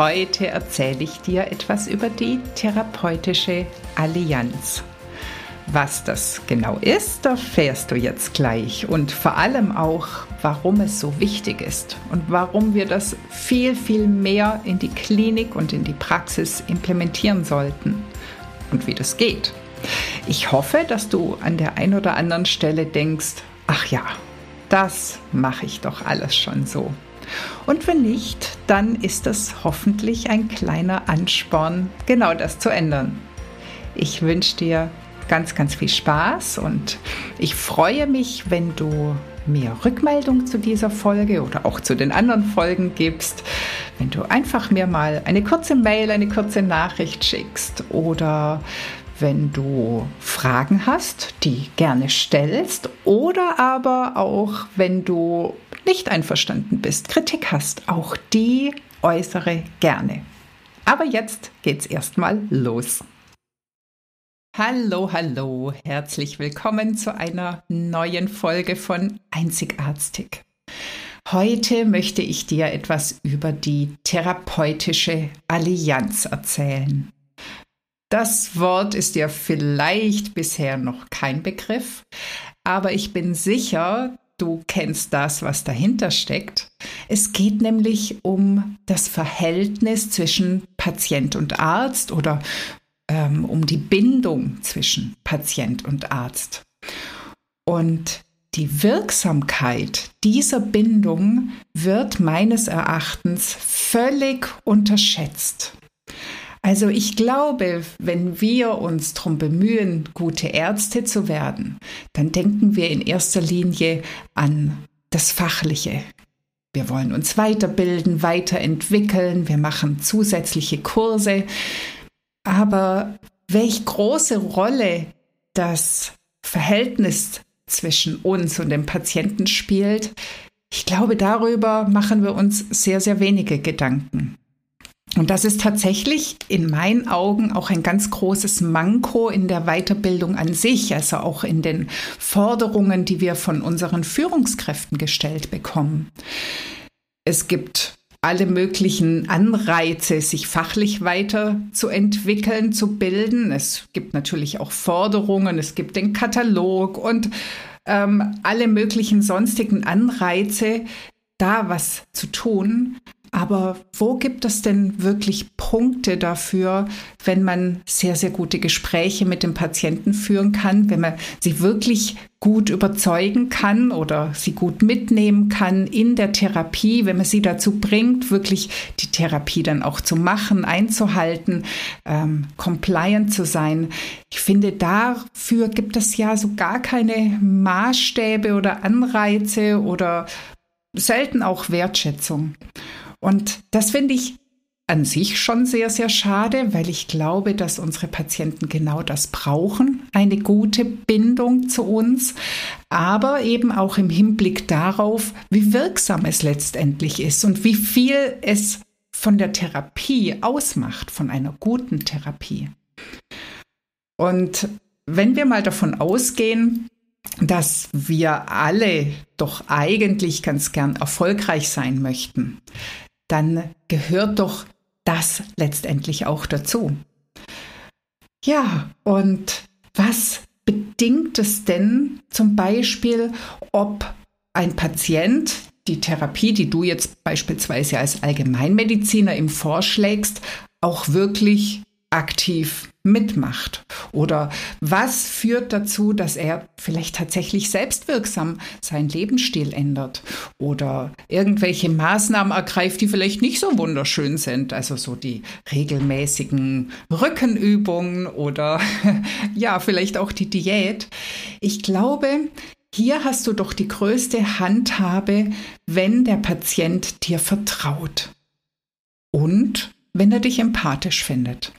Heute erzähle ich dir etwas über die therapeutische Allianz. Was das genau ist, erfährst du jetzt gleich und vor allem auch, warum es so wichtig ist und warum wir das viel, viel mehr in die Klinik und in die Praxis implementieren sollten und wie das geht. Ich hoffe, dass du an der einen oder anderen Stelle denkst, ach ja, das mache ich doch alles schon so. Und wenn nicht, dann ist es hoffentlich ein kleiner Ansporn, genau das zu ändern. Ich wünsche dir ganz, ganz viel Spaß und ich freue mich, wenn du mir Rückmeldung zu dieser Folge oder auch zu den anderen Folgen gibst, wenn du einfach mir mal eine kurze Mail, eine kurze Nachricht schickst oder wenn du Fragen hast, die gerne stellst oder aber auch wenn du nicht einverstanden bist, Kritik hast, auch die äußere gerne. Aber jetzt geht's erstmal los. Hallo, hallo, herzlich willkommen zu einer neuen Folge von Einzigartig. Heute möchte ich dir etwas über die therapeutische Allianz erzählen. Das Wort ist dir vielleicht bisher noch kein Begriff, aber ich bin sicher, du kennst das, was dahinter steckt. Es geht nämlich um das Verhältnis zwischen Patient und Arzt oder ähm, um die Bindung zwischen Patient und Arzt. Und die Wirksamkeit dieser Bindung wird meines Erachtens völlig unterschätzt. Also ich glaube, wenn wir uns darum bemühen, gute Ärzte zu werden, dann denken wir in erster Linie an das Fachliche. Wir wollen uns weiterbilden, weiterentwickeln, wir machen zusätzliche Kurse. Aber welch große Rolle das Verhältnis zwischen uns und dem Patienten spielt, ich glaube, darüber machen wir uns sehr, sehr wenige Gedanken. Und das ist tatsächlich in meinen Augen auch ein ganz großes Manko in der Weiterbildung an sich, also auch in den Forderungen, die wir von unseren Führungskräften gestellt bekommen. Es gibt alle möglichen Anreize, sich fachlich weiterzuentwickeln, zu bilden. Es gibt natürlich auch Forderungen, es gibt den Katalog und ähm, alle möglichen sonstigen Anreize, da was zu tun. Aber wo gibt es denn wirklich Punkte dafür, wenn man sehr, sehr gute Gespräche mit dem Patienten führen kann, wenn man sie wirklich gut überzeugen kann oder sie gut mitnehmen kann in der Therapie, wenn man sie dazu bringt, wirklich die Therapie dann auch zu machen, einzuhalten, ähm, compliant zu sein. Ich finde, dafür gibt es ja so gar keine Maßstäbe oder Anreize oder selten auch Wertschätzung. Und das finde ich an sich schon sehr, sehr schade, weil ich glaube, dass unsere Patienten genau das brauchen, eine gute Bindung zu uns, aber eben auch im Hinblick darauf, wie wirksam es letztendlich ist und wie viel es von der Therapie ausmacht, von einer guten Therapie. Und wenn wir mal davon ausgehen, dass wir alle doch eigentlich ganz gern erfolgreich sein möchten, dann gehört doch das letztendlich auch dazu. Ja, und was bedingt es denn zum Beispiel, ob ein Patient die Therapie, die du jetzt beispielsweise als Allgemeinmediziner ihm vorschlägst, auch wirklich aktiv mitmacht? Oder was führt dazu, dass er vielleicht tatsächlich selbstwirksam seinen Lebensstil ändert oder irgendwelche Maßnahmen ergreift, die vielleicht nicht so wunderschön sind? Also so die regelmäßigen Rückenübungen oder ja, vielleicht auch die Diät. Ich glaube, hier hast du doch die größte Handhabe, wenn der Patient dir vertraut. Und wenn er dich empathisch findet.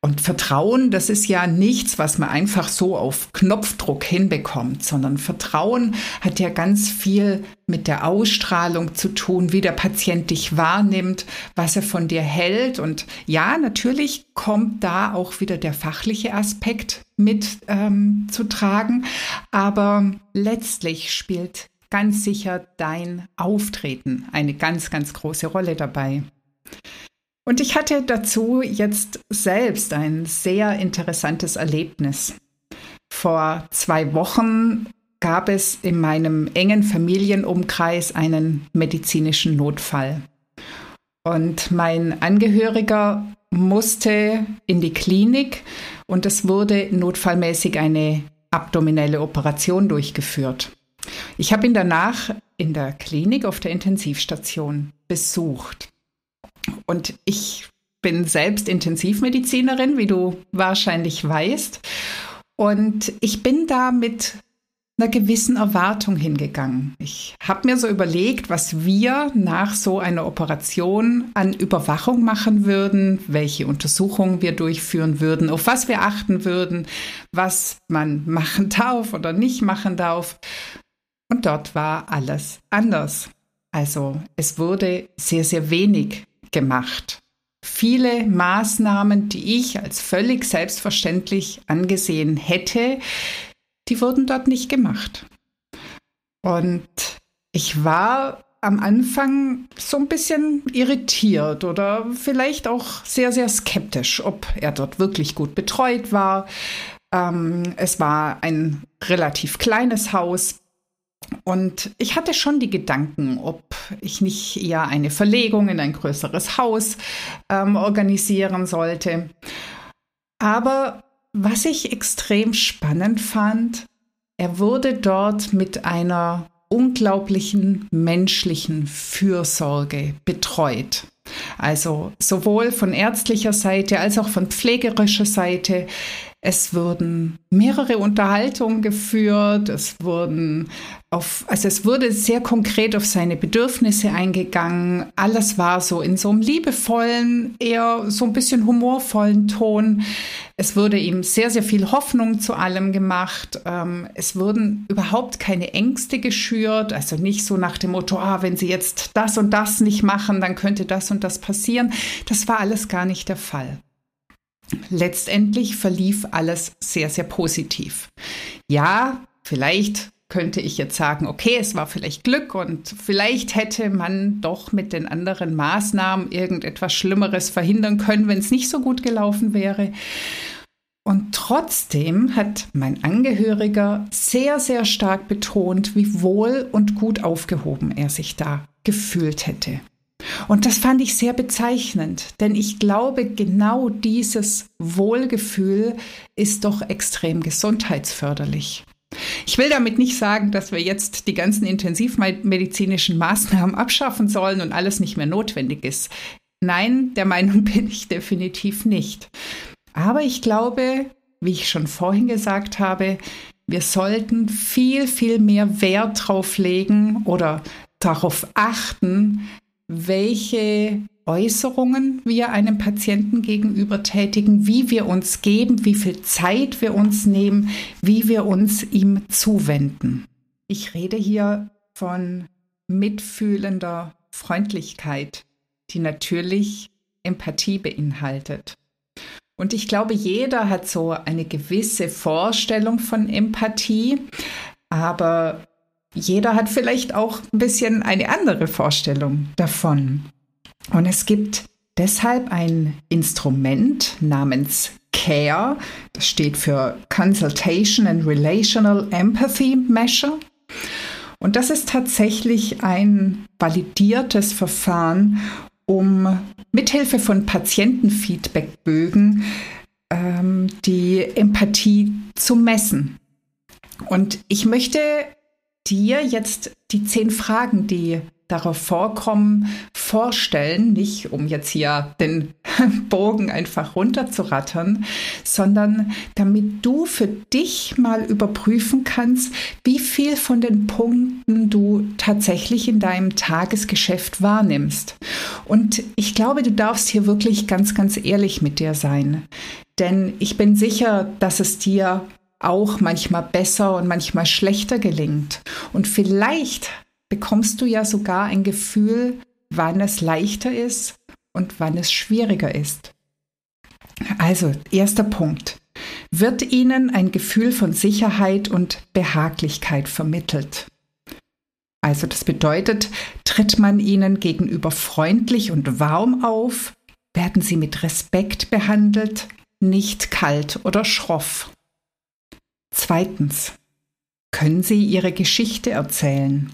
Und Vertrauen, das ist ja nichts, was man einfach so auf Knopfdruck hinbekommt, sondern Vertrauen hat ja ganz viel mit der Ausstrahlung zu tun, wie der Patient dich wahrnimmt, was er von dir hält. Und ja, natürlich kommt da auch wieder der fachliche Aspekt mit ähm, zu tragen, aber letztlich spielt ganz sicher dein Auftreten eine ganz, ganz große Rolle dabei. Und ich hatte dazu jetzt selbst ein sehr interessantes Erlebnis. Vor zwei Wochen gab es in meinem engen Familienumkreis einen medizinischen Notfall. Und mein Angehöriger musste in die Klinik und es wurde notfallmäßig eine abdominelle Operation durchgeführt. Ich habe ihn danach in der Klinik auf der Intensivstation besucht. Und ich bin selbst Intensivmedizinerin, wie du wahrscheinlich weißt. Und ich bin da mit einer gewissen Erwartung hingegangen. Ich habe mir so überlegt, was wir nach so einer Operation an Überwachung machen würden, welche Untersuchungen wir durchführen würden, auf was wir achten würden, was man machen darf oder nicht machen darf. Und dort war alles anders. Also es wurde sehr, sehr wenig gemacht. Viele Maßnahmen, die ich als völlig selbstverständlich angesehen hätte, die wurden dort nicht gemacht. Und ich war am Anfang so ein bisschen irritiert oder vielleicht auch sehr, sehr skeptisch, ob er dort wirklich gut betreut war. Ähm, es war ein relativ kleines Haus. Und ich hatte schon die Gedanken, ob ich nicht eher eine Verlegung in ein größeres Haus ähm, organisieren sollte. Aber was ich extrem spannend fand, er wurde dort mit einer unglaublichen menschlichen Fürsorge betreut. Also sowohl von ärztlicher Seite als auch von pflegerischer Seite. Es wurden mehrere Unterhaltungen geführt, es wurden auf, also es wurde sehr konkret auf seine Bedürfnisse eingegangen. Alles war so in so einem liebevollen, eher so ein bisschen humorvollen Ton. Es wurde ihm sehr, sehr viel Hoffnung zu allem gemacht. Ähm, es wurden überhaupt keine Ängste geschürt, also nicht so nach dem Motto, ah, wenn Sie jetzt das und das nicht machen, dann könnte das und das passieren. Das war alles gar nicht der Fall. Letztendlich verlief alles sehr, sehr positiv. Ja, vielleicht könnte ich jetzt sagen, okay, es war vielleicht Glück und vielleicht hätte man doch mit den anderen Maßnahmen irgendetwas Schlimmeres verhindern können, wenn es nicht so gut gelaufen wäre. Und trotzdem hat mein Angehöriger sehr, sehr stark betont, wie wohl und gut aufgehoben er sich da gefühlt hätte. Und das fand ich sehr bezeichnend, denn ich glaube, genau dieses Wohlgefühl ist doch extrem gesundheitsförderlich. Ich will damit nicht sagen, dass wir jetzt die ganzen intensivmedizinischen Maßnahmen abschaffen sollen und alles nicht mehr notwendig ist. Nein, der Meinung bin ich definitiv nicht. Aber ich glaube, wie ich schon vorhin gesagt habe, wir sollten viel, viel mehr Wert drauf legen oder darauf achten, welche Äußerungen wir einem Patienten gegenüber tätigen, wie wir uns geben, wie viel Zeit wir uns nehmen, wie wir uns ihm zuwenden. Ich rede hier von mitfühlender Freundlichkeit, die natürlich Empathie beinhaltet. Und ich glaube, jeder hat so eine gewisse Vorstellung von Empathie, aber jeder hat vielleicht auch ein bisschen eine andere Vorstellung davon. Und es gibt deshalb ein Instrument namens CARE, das steht für Consultation and Relational Empathy Measure. Und das ist tatsächlich ein validiertes Verfahren, um mithilfe von Patientenfeedbackbögen ähm, die Empathie zu messen. Und ich möchte dir jetzt die zehn Fragen, die darauf vorkommen, vorstellen, nicht um jetzt hier den Bogen einfach runterzurattern, sondern damit du für dich mal überprüfen kannst, wie viel von den Punkten du tatsächlich in deinem Tagesgeschäft wahrnimmst. Und ich glaube, du darfst hier wirklich ganz, ganz ehrlich mit dir sein. Denn ich bin sicher, dass es dir auch manchmal besser und manchmal schlechter gelingt. Und vielleicht bekommst du ja sogar ein Gefühl, wann es leichter ist und wann es schwieriger ist. Also, erster Punkt. Wird Ihnen ein Gefühl von Sicherheit und Behaglichkeit vermittelt? Also das bedeutet, tritt man Ihnen gegenüber freundlich und warm auf? Werden Sie mit Respekt behandelt? Nicht kalt oder schroff? Zweitens. Können Sie Ihre Geschichte erzählen?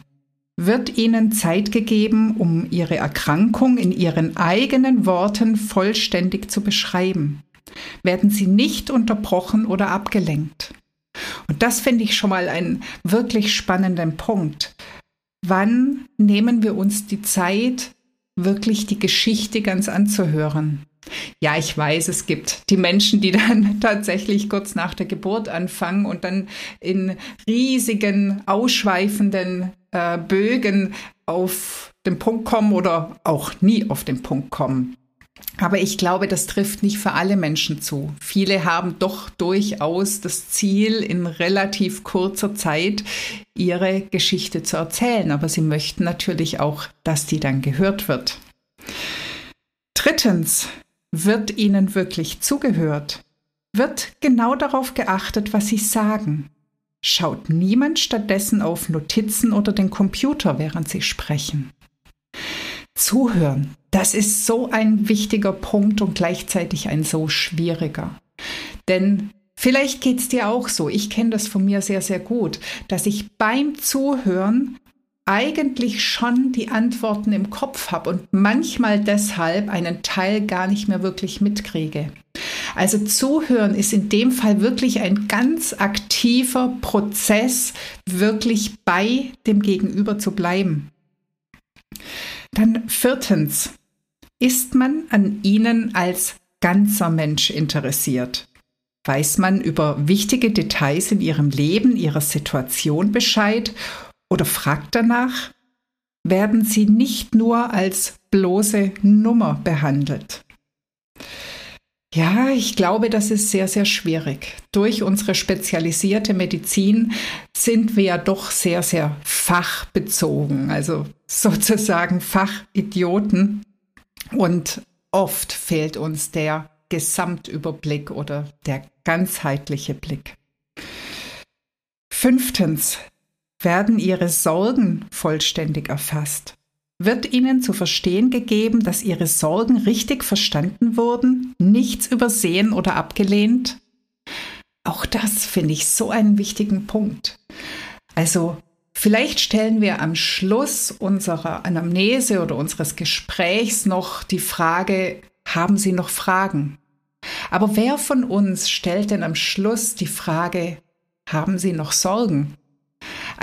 Wird Ihnen Zeit gegeben, um Ihre Erkrankung in Ihren eigenen Worten vollständig zu beschreiben? Werden Sie nicht unterbrochen oder abgelenkt? Und das finde ich schon mal einen wirklich spannenden Punkt. Wann nehmen wir uns die Zeit, wirklich die Geschichte ganz anzuhören? Ja, ich weiß, es gibt die Menschen, die dann tatsächlich kurz nach der Geburt anfangen und dann in riesigen, ausschweifenden äh, Bögen auf den Punkt kommen oder auch nie auf den Punkt kommen. Aber ich glaube, das trifft nicht für alle Menschen zu. Viele haben doch durchaus das Ziel, in relativ kurzer Zeit ihre Geschichte zu erzählen. Aber sie möchten natürlich auch, dass die dann gehört wird. Drittens, wird ihnen wirklich zugehört? Wird genau darauf geachtet, was sie sagen? Schaut niemand stattdessen auf Notizen oder den Computer, während sie sprechen? Zuhören, das ist so ein wichtiger Punkt und gleichzeitig ein so schwieriger. Denn vielleicht geht es dir auch so, ich kenne das von mir sehr, sehr gut, dass ich beim Zuhören eigentlich schon die Antworten im Kopf habe und manchmal deshalb einen Teil gar nicht mehr wirklich mitkriege. Also zuhören ist in dem Fall wirklich ein ganz aktiver Prozess, wirklich bei dem Gegenüber zu bleiben. Dann viertens, ist man an ihnen als ganzer Mensch interessiert? Weiß man über wichtige Details in ihrem Leben, ihrer Situation Bescheid oder fragt danach, werden sie nicht nur als bloße Nummer behandelt. Ja, ich glaube, das ist sehr, sehr schwierig. Durch unsere spezialisierte Medizin sind wir ja doch sehr, sehr fachbezogen, also sozusagen Fachidioten. Und oft fehlt uns der Gesamtüberblick oder der ganzheitliche Blick. Fünftens, werden ihre Sorgen vollständig erfasst? Wird ihnen zu verstehen gegeben, dass ihre Sorgen richtig verstanden wurden, nichts übersehen oder abgelehnt? Auch das finde ich so einen wichtigen Punkt. Also vielleicht stellen wir am Schluss unserer Anamnese oder unseres Gesprächs noch die Frage, haben Sie noch Fragen? Aber wer von uns stellt denn am Schluss die Frage, haben Sie noch Sorgen?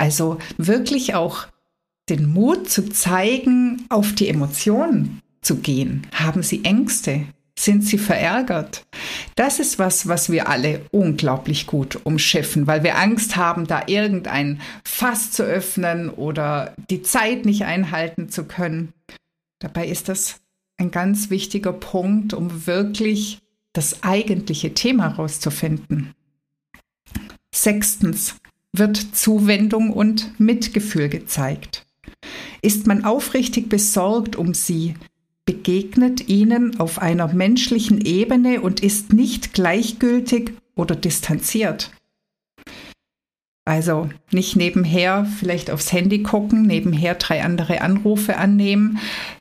Also wirklich auch den Mut zu zeigen, auf die Emotionen zu gehen. Haben Sie Ängste? Sind Sie verärgert? Das ist was, was wir alle unglaublich gut umschiffen, weil wir Angst haben, da irgendein Fass zu öffnen oder die Zeit nicht einhalten zu können. Dabei ist das ein ganz wichtiger Punkt, um wirklich das eigentliche Thema herauszufinden. Sechstens, wird Zuwendung und Mitgefühl gezeigt. Ist man aufrichtig besorgt um sie, begegnet ihnen auf einer menschlichen Ebene und ist nicht gleichgültig oder distanziert. Also nicht nebenher vielleicht aufs Handy gucken, nebenher drei andere Anrufe annehmen,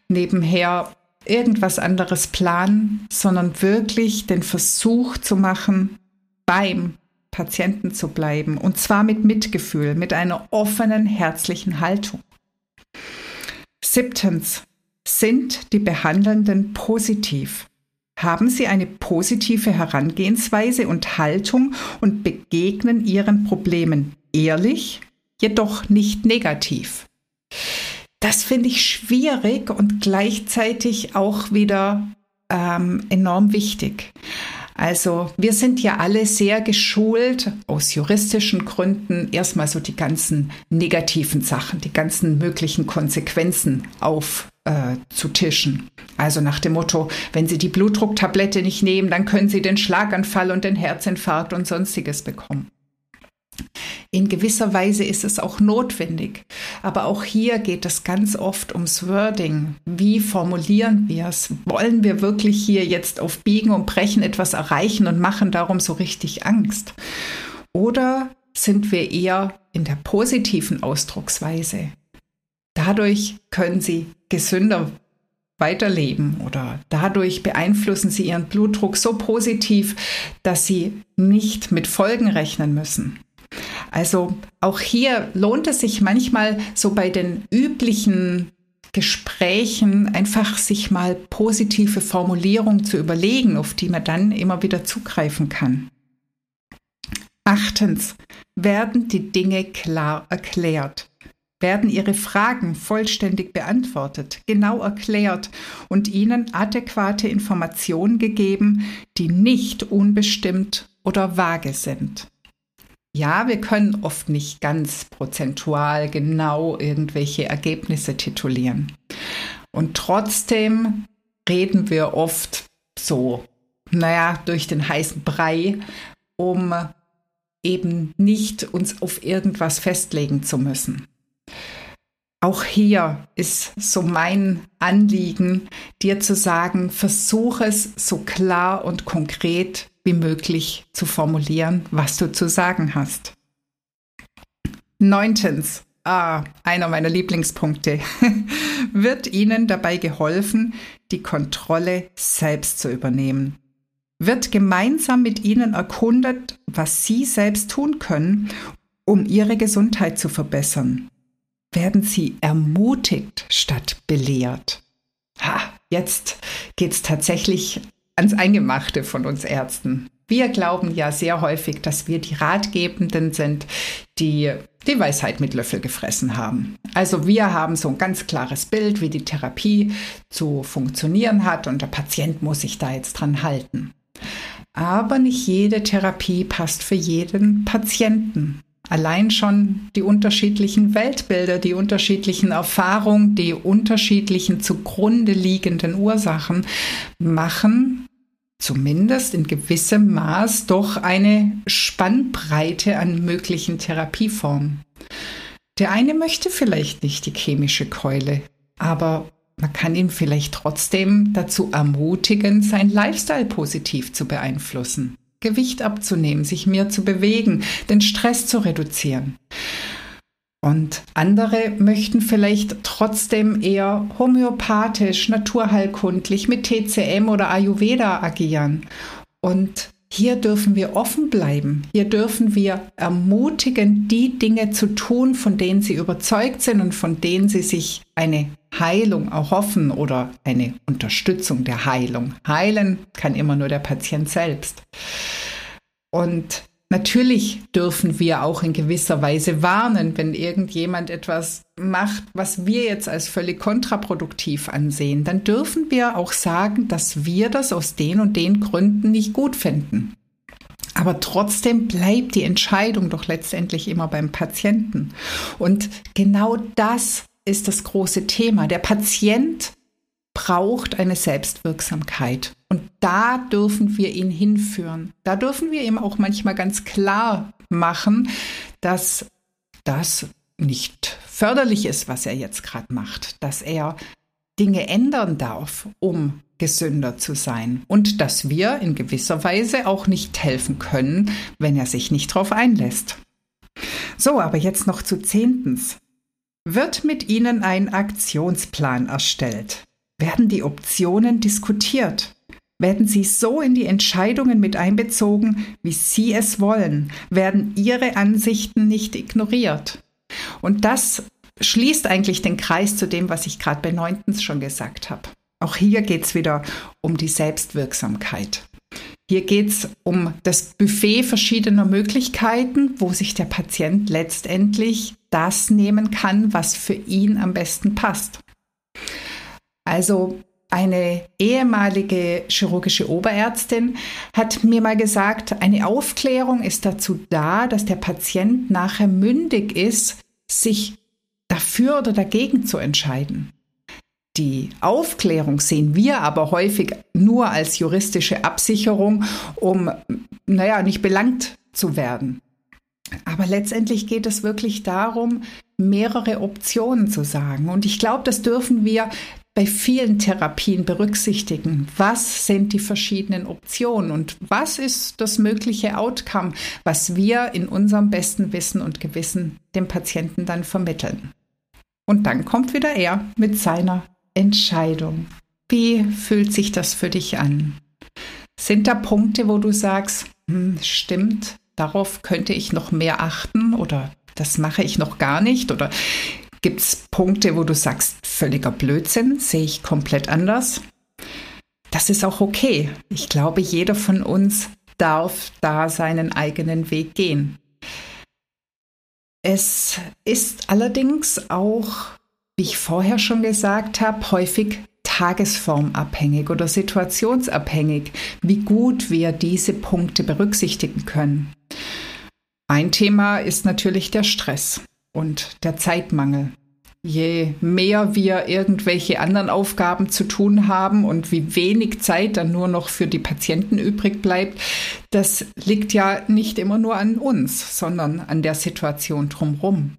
nebenher irgendwas anderes planen, sondern wirklich den Versuch zu machen, beim Patienten zu bleiben, und zwar mit Mitgefühl, mit einer offenen, herzlichen Haltung. Siebtens. Sind die Behandelnden positiv? Haben sie eine positive Herangehensweise und Haltung und begegnen ihren Problemen ehrlich, jedoch nicht negativ? Das finde ich schwierig und gleichzeitig auch wieder ähm, enorm wichtig. Also wir sind ja alle sehr geschult, aus juristischen Gründen erstmal so die ganzen negativen Sachen, die ganzen möglichen Konsequenzen aufzutischen. Äh, also nach dem Motto, wenn Sie die Blutdrucktablette nicht nehmen, dann können Sie den Schlaganfall und den Herzinfarkt und sonstiges bekommen. In gewisser Weise ist es auch notwendig. Aber auch hier geht es ganz oft ums Wording. Wie formulieren wir es? Wollen wir wirklich hier jetzt auf Biegen und Brechen etwas erreichen und machen darum so richtig Angst? Oder sind wir eher in der positiven Ausdrucksweise? Dadurch können Sie gesünder weiterleben oder dadurch beeinflussen Sie Ihren Blutdruck so positiv, dass Sie nicht mit Folgen rechnen müssen. Also auch hier lohnt es sich manchmal so bei den üblichen Gesprächen einfach sich mal positive Formulierungen zu überlegen, auf die man dann immer wieder zugreifen kann. Achtens, werden die Dinge klar erklärt? Werden Ihre Fragen vollständig beantwortet, genau erklärt und Ihnen adäquate Informationen gegeben, die nicht unbestimmt oder vage sind? Ja, wir können oft nicht ganz prozentual genau irgendwelche Ergebnisse titulieren. Und trotzdem reden wir oft so, naja, durch den heißen Brei, um eben nicht uns auf irgendwas festlegen zu müssen. Auch hier ist so mein Anliegen, dir zu sagen, versuch es so klar und konkret wie möglich zu formulieren, was du zu sagen hast. Neuntens, ah, einer meiner Lieblingspunkte, wird Ihnen dabei geholfen, die Kontrolle selbst zu übernehmen. Wird gemeinsam mit Ihnen erkundet, was Sie selbst tun können, um Ihre Gesundheit zu verbessern. Werden Sie ermutigt statt belehrt. Ha, jetzt geht's tatsächlich ans Eingemachte von uns Ärzten. Wir glauben ja sehr häufig, dass wir die Ratgebenden sind, die die Weisheit mit Löffel gefressen haben. Also wir haben so ein ganz klares Bild, wie die Therapie zu funktionieren hat und der Patient muss sich da jetzt dran halten. Aber nicht jede Therapie passt für jeden Patienten. Allein schon die unterschiedlichen Weltbilder, die unterschiedlichen Erfahrungen, die unterschiedlichen zugrunde liegenden Ursachen machen zumindest in gewissem Maß doch eine Spannbreite an möglichen Therapieformen. Der eine möchte vielleicht nicht die chemische Keule, aber man kann ihn vielleicht trotzdem dazu ermutigen, sein Lifestyle positiv zu beeinflussen, Gewicht abzunehmen, sich mehr zu bewegen, den Stress zu reduzieren. Und andere möchten vielleicht trotzdem eher homöopathisch, naturheilkundlich mit TCM oder Ayurveda agieren. Und hier dürfen wir offen bleiben. Hier dürfen wir ermutigen, die Dinge zu tun, von denen sie überzeugt sind und von denen sie sich eine Heilung erhoffen oder eine Unterstützung der Heilung. Heilen kann immer nur der Patient selbst. Und Natürlich dürfen wir auch in gewisser Weise warnen, wenn irgendjemand etwas macht, was wir jetzt als völlig kontraproduktiv ansehen. Dann dürfen wir auch sagen, dass wir das aus den und den Gründen nicht gut finden. Aber trotzdem bleibt die Entscheidung doch letztendlich immer beim Patienten. Und genau das ist das große Thema. Der Patient braucht eine Selbstwirksamkeit. Und da dürfen wir ihn hinführen. Da dürfen wir ihm auch manchmal ganz klar machen, dass das nicht förderlich ist, was er jetzt gerade macht, dass er Dinge ändern darf, um gesünder zu sein und dass wir in gewisser Weise auch nicht helfen können, wenn er sich nicht darauf einlässt. So, aber jetzt noch zu zehntens. Wird mit Ihnen ein Aktionsplan erstellt? werden die Optionen diskutiert. Werden sie so in die Entscheidungen mit einbezogen, wie Sie es wollen? Werden Ihre Ansichten nicht ignoriert? Und das schließt eigentlich den Kreis zu dem, was ich gerade bei Neuntens schon gesagt habe. Auch hier geht es wieder um die Selbstwirksamkeit. Hier geht es um das Buffet verschiedener Möglichkeiten, wo sich der Patient letztendlich das nehmen kann, was für ihn am besten passt. Also eine ehemalige chirurgische Oberärztin hat mir mal gesagt, eine Aufklärung ist dazu da, dass der Patient nachher mündig ist, sich dafür oder dagegen zu entscheiden. Die Aufklärung sehen wir aber häufig nur als juristische Absicherung, um, naja, nicht belangt zu werden. Aber letztendlich geht es wirklich darum, mehrere Optionen zu sagen. Und ich glaube, das dürfen wir bei vielen Therapien berücksichtigen. Was sind die verschiedenen Optionen und was ist das mögliche Outcome, was wir in unserem besten Wissen und Gewissen dem Patienten dann vermitteln? Und dann kommt wieder er mit seiner Entscheidung. Wie fühlt sich das für dich an? Sind da Punkte, wo du sagst, hm, stimmt, darauf könnte ich noch mehr achten oder das mache ich noch gar nicht? Oder gibt es Punkte, wo du sagst, völliger Blödsinn, sehe ich komplett anders? Das ist auch okay. Ich glaube, jeder von uns darf da seinen eigenen Weg gehen. Es ist allerdings auch, wie ich vorher schon gesagt habe, häufig tagesformabhängig oder situationsabhängig, wie gut wir diese Punkte berücksichtigen können. Ein Thema ist natürlich der Stress und der Zeitmangel. Je mehr wir irgendwelche anderen Aufgaben zu tun haben und wie wenig Zeit dann nur noch für die Patienten übrig bleibt, das liegt ja nicht immer nur an uns, sondern an der Situation drumherum.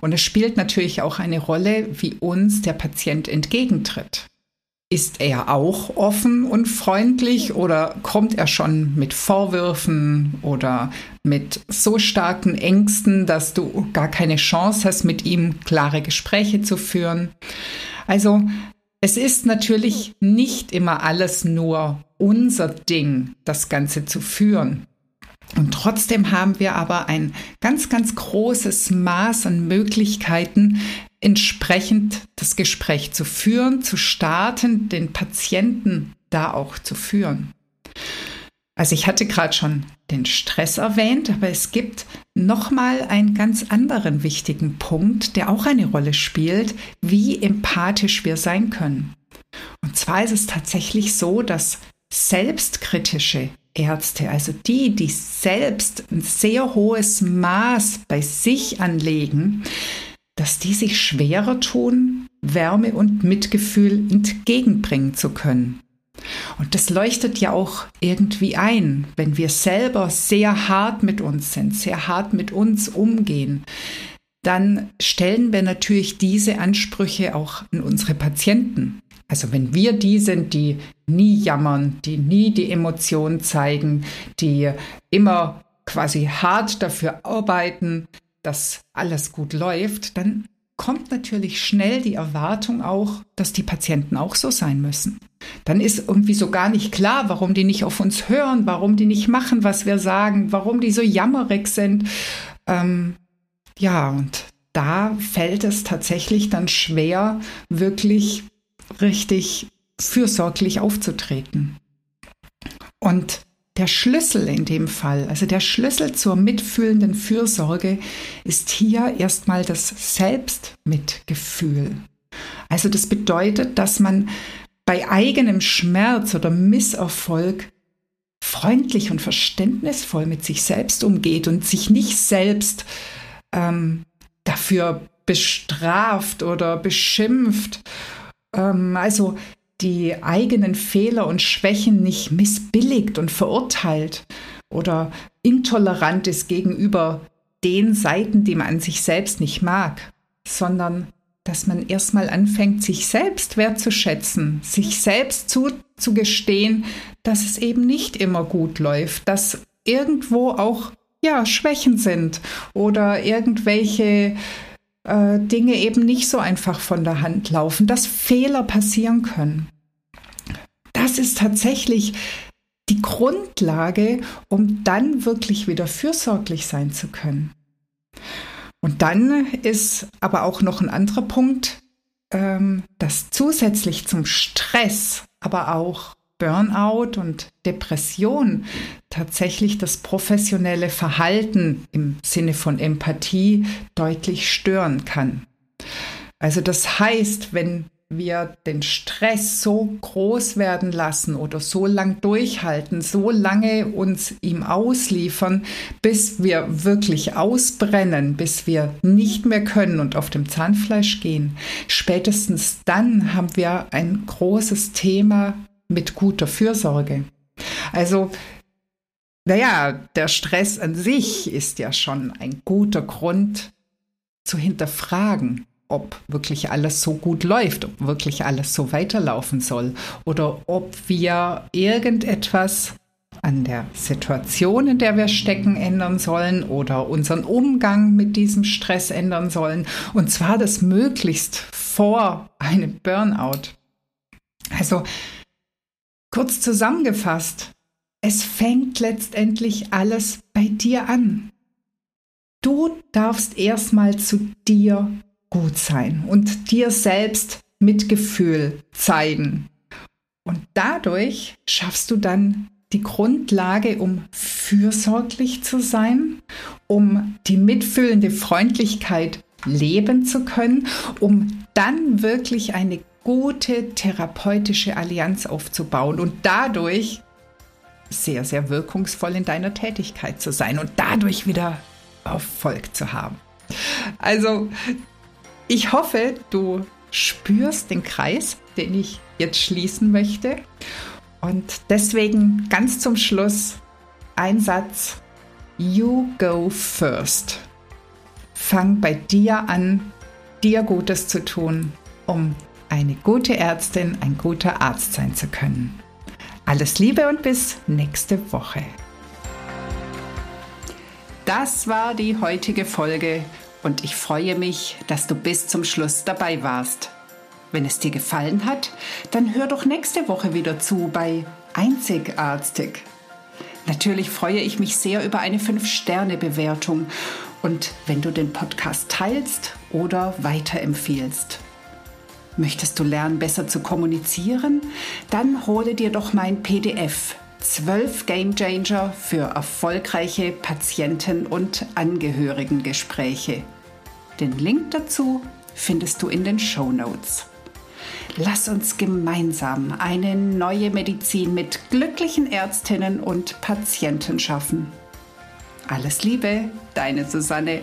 Und es spielt natürlich auch eine Rolle, wie uns der Patient entgegentritt. Ist er auch offen und freundlich oder kommt er schon mit Vorwürfen oder mit so starken Ängsten, dass du gar keine Chance hast, mit ihm klare Gespräche zu führen? Also es ist natürlich nicht immer alles nur unser Ding, das Ganze zu führen. Und trotzdem haben wir aber ein ganz, ganz großes Maß an Möglichkeiten, entsprechend das Gespräch zu führen, zu starten, den Patienten da auch zu führen. Also ich hatte gerade schon den Stress erwähnt, aber es gibt noch mal einen ganz anderen wichtigen Punkt, der auch eine Rolle spielt, wie empathisch wir sein können. Und zwar ist es tatsächlich so, dass selbstkritische Ärzte, also die, die selbst ein sehr hohes Maß bei sich anlegen, dass die sich schwerer tun, Wärme und Mitgefühl entgegenbringen zu können. Und das leuchtet ja auch irgendwie ein, wenn wir selber sehr hart mit uns sind, sehr hart mit uns umgehen, dann stellen wir natürlich diese Ansprüche auch an unsere Patienten. Also wenn wir die sind, die nie jammern, die nie die Emotionen zeigen, die immer quasi hart dafür arbeiten, dass alles gut läuft, dann kommt natürlich schnell die Erwartung auch, dass die Patienten auch so sein müssen. Dann ist irgendwie so gar nicht klar, warum die nicht auf uns hören, warum die nicht machen, was wir sagen, warum die so jammerig sind. Ähm, ja, und da fällt es tatsächlich dann schwer, wirklich richtig fürsorglich aufzutreten. Und der Schlüssel in dem Fall, also der Schlüssel zur mitfühlenden Fürsorge, ist hier erstmal das Selbstmitgefühl. Also das bedeutet, dass man bei eigenem Schmerz oder Misserfolg freundlich und verständnisvoll mit sich selbst umgeht und sich nicht selbst ähm, dafür bestraft oder beschimpft. Ähm, also die eigenen Fehler und Schwächen nicht missbilligt und verurteilt oder intolerant ist gegenüber den Seiten, die man an sich selbst nicht mag, sondern dass man erstmal anfängt, sich selbst wertzuschätzen, sich selbst zuzugestehen, dass es eben nicht immer gut läuft, dass irgendwo auch ja Schwächen sind oder irgendwelche äh, Dinge eben nicht so einfach von der Hand laufen, dass Fehler passieren können. Das ist tatsächlich die Grundlage, um dann wirklich wieder fürsorglich sein zu können. Und dann ist aber auch noch ein anderer Punkt, ähm, dass zusätzlich zum Stress aber auch Burnout und Depression tatsächlich das professionelle Verhalten im Sinne von Empathie deutlich stören kann. Also das heißt, wenn wir den Stress so groß werden lassen oder so lang durchhalten, so lange uns ihm ausliefern, bis wir wirklich ausbrennen, bis wir nicht mehr können und auf dem Zahnfleisch gehen. Spätestens dann haben wir ein großes Thema mit guter Fürsorge. Also naja, der Stress an sich ist ja schon ein guter Grund zu hinterfragen, ob wirklich alles so gut läuft, ob wirklich alles so weiterlaufen soll oder ob wir irgendetwas an der Situation, in der wir stecken, ändern sollen oder unseren Umgang mit diesem Stress ändern sollen. Und zwar das möglichst vor einem Burnout. Also kurz zusammengefasst, es fängt letztendlich alles bei dir an. Du darfst erstmal zu dir gut sein und dir selbst Mitgefühl zeigen. Und dadurch schaffst du dann die Grundlage, um fürsorglich zu sein, um die mitfühlende Freundlichkeit leben zu können, um dann wirklich eine gute therapeutische Allianz aufzubauen und dadurch sehr, sehr wirkungsvoll in deiner Tätigkeit zu sein und dadurch wieder Erfolg zu haben. Also ich hoffe, du spürst den Kreis, den ich jetzt schließen möchte. Und deswegen ganz zum Schluss ein Satz. You go first. Fang bei dir an, dir Gutes zu tun, um eine gute Ärztin, ein guter Arzt sein zu können. Alles Liebe und bis nächste Woche. Das war die heutige Folge und ich freue mich, dass du bis zum Schluss dabei warst. Wenn es dir gefallen hat, dann hör doch nächste Woche wieder zu bei Einzigartig. Natürlich freue ich mich sehr über eine 5-Sterne-Bewertung und wenn du den Podcast teilst oder weiterempfiehlst. Möchtest du lernen, besser zu kommunizieren? Dann hole dir doch mein PDF 12 Game Changer für erfolgreiche Patienten- und Angehörigengespräche. Den Link dazu findest du in den Show Notes. Lass uns gemeinsam eine neue Medizin mit glücklichen Ärztinnen und Patienten schaffen. Alles Liebe, deine Susanne.